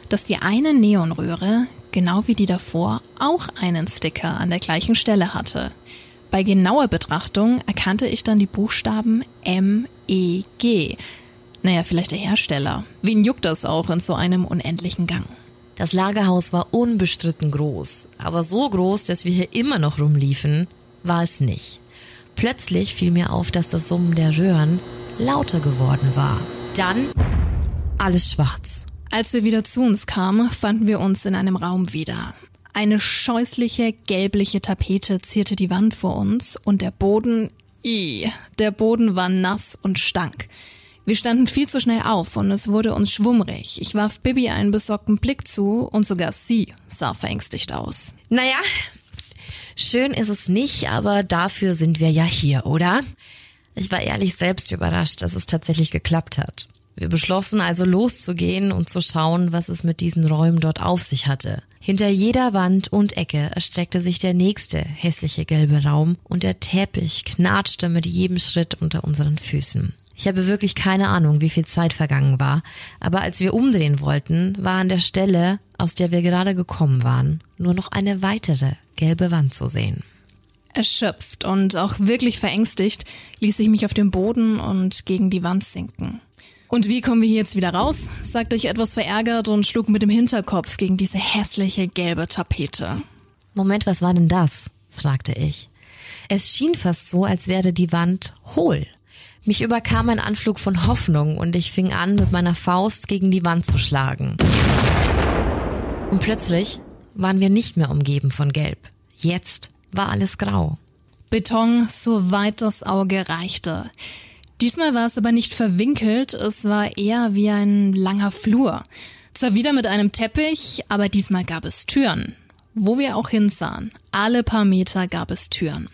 dass die eine Neonröhre, genau wie die davor, auch einen Sticker an der gleichen Stelle hatte. Bei genauer Betrachtung erkannte ich dann die Buchstaben M, E, G, naja, vielleicht der Hersteller. Wen juckt das auch in so einem unendlichen Gang? Das Lagerhaus war unbestritten groß, aber so groß, dass wir hier immer noch rumliefen, war es nicht. Plötzlich fiel mir auf, dass das Summen der Röhren lauter geworden war. Dann alles schwarz. Als wir wieder zu uns kamen, fanden wir uns in einem Raum wieder. Eine scheußliche, gelbliche Tapete zierte die Wand vor uns und der Boden, i, der Boden war nass und stank. Wir standen viel zu schnell auf und es wurde uns schwummrig. Ich warf Bibi einen besorgten Blick zu und sogar sie sah verängstigt aus. Naja, schön ist es nicht, aber dafür sind wir ja hier, oder? Ich war ehrlich selbst überrascht, dass es tatsächlich geklappt hat. Wir beschlossen also loszugehen und zu schauen, was es mit diesen Räumen dort auf sich hatte. Hinter jeder Wand und Ecke erstreckte sich der nächste hässliche gelbe Raum und der Teppich knatschte mit jedem Schritt unter unseren Füßen. Ich habe wirklich keine Ahnung, wie viel Zeit vergangen war, aber als wir umdrehen wollten, war an der Stelle, aus der wir gerade gekommen waren, nur noch eine weitere gelbe Wand zu sehen. Erschöpft und auch wirklich verängstigt ließ ich mich auf den Boden und gegen die Wand sinken. Und wie kommen wir hier jetzt wieder raus? sagte ich etwas verärgert und schlug mit dem Hinterkopf gegen diese hässliche gelbe Tapete. Moment, was war denn das? fragte ich. Es schien fast so, als wäre die Wand hohl. Mich überkam ein Anflug von Hoffnung und ich fing an, mit meiner Faust gegen die Wand zu schlagen. Und plötzlich waren wir nicht mehr umgeben von Gelb. Jetzt war alles grau. Beton, so weit das Auge reichte. Diesmal war es aber nicht verwinkelt, es war eher wie ein langer Flur. Zwar wieder mit einem Teppich, aber diesmal gab es Türen. Wo wir auch hinsahen, alle paar Meter gab es Türen.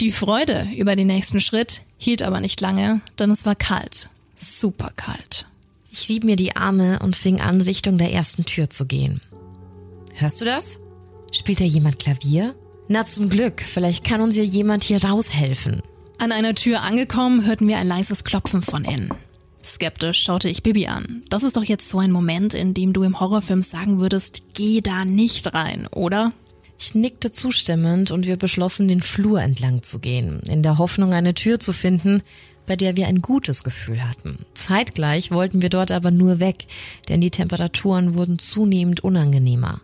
Die Freude über den nächsten Schritt hielt aber nicht lange, denn es war kalt. Super kalt. Ich rieb mir die Arme und fing an, Richtung der ersten Tür zu gehen. Hörst du das? Spielt da jemand Klavier? Na zum Glück, vielleicht kann uns ja jemand hier raushelfen. An einer Tür angekommen, hörten wir ein leises Klopfen von innen. Skeptisch schaute ich Bibi an. Das ist doch jetzt so ein Moment, in dem du im Horrorfilm sagen würdest, geh da nicht rein, oder? Ich nickte zustimmend und wir beschlossen, den Flur entlang zu gehen, in der Hoffnung, eine Tür zu finden, bei der wir ein gutes Gefühl hatten. Zeitgleich wollten wir dort aber nur weg, denn die Temperaturen wurden zunehmend unangenehmer.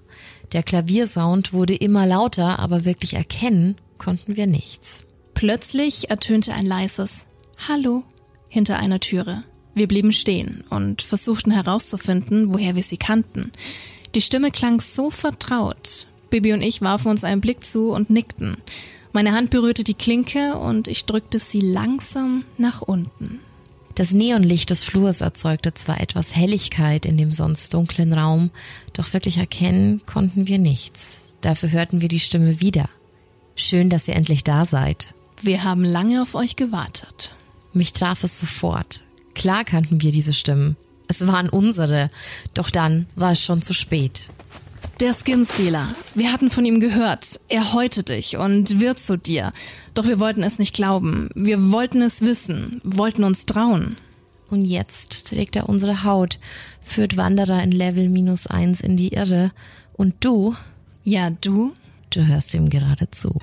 Der Klaviersound wurde immer lauter, aber wirklich erkennen konnten wir nichts. Plötzlich ertönte ein leises Hallo hinter einer Türe. Wir blieben stehen und versuchten herauszufinden, woher wir sie kannten. Die Stimme klang so vertraut, Bibi und ich warfen uns einen Blick zu und nickten. Meine Hand berührte die Klinke und ich drückte sie langsam nach unten. Das Neonlicht des Flurs erzeugte zwar etwas Helligkeit in dem sonst dunklen Raum, doch wirklich erkennen konnten wir nichts. Dafür hörten wir die Stimme wieder. Schön, dass ihr endlich da seid. Wir haben lange auf euch gewartet. Mich traf es sofort. Klar kannten wir diese Stimmen. Es waren unsere, doch dann war es schon zu spät. Der Skinstealer. Wir hatten von ihm gehört. Er häute dich und wird zu dir. Doch wir wollten es nicht glauben. Wir wollten es wissen, wollten uns trauen. Und jetzt trägt er unsere Haut, führt Wanderer in Level minus eins in die Irre. Und du? Ja, du? Du hörst ihm gerade zu.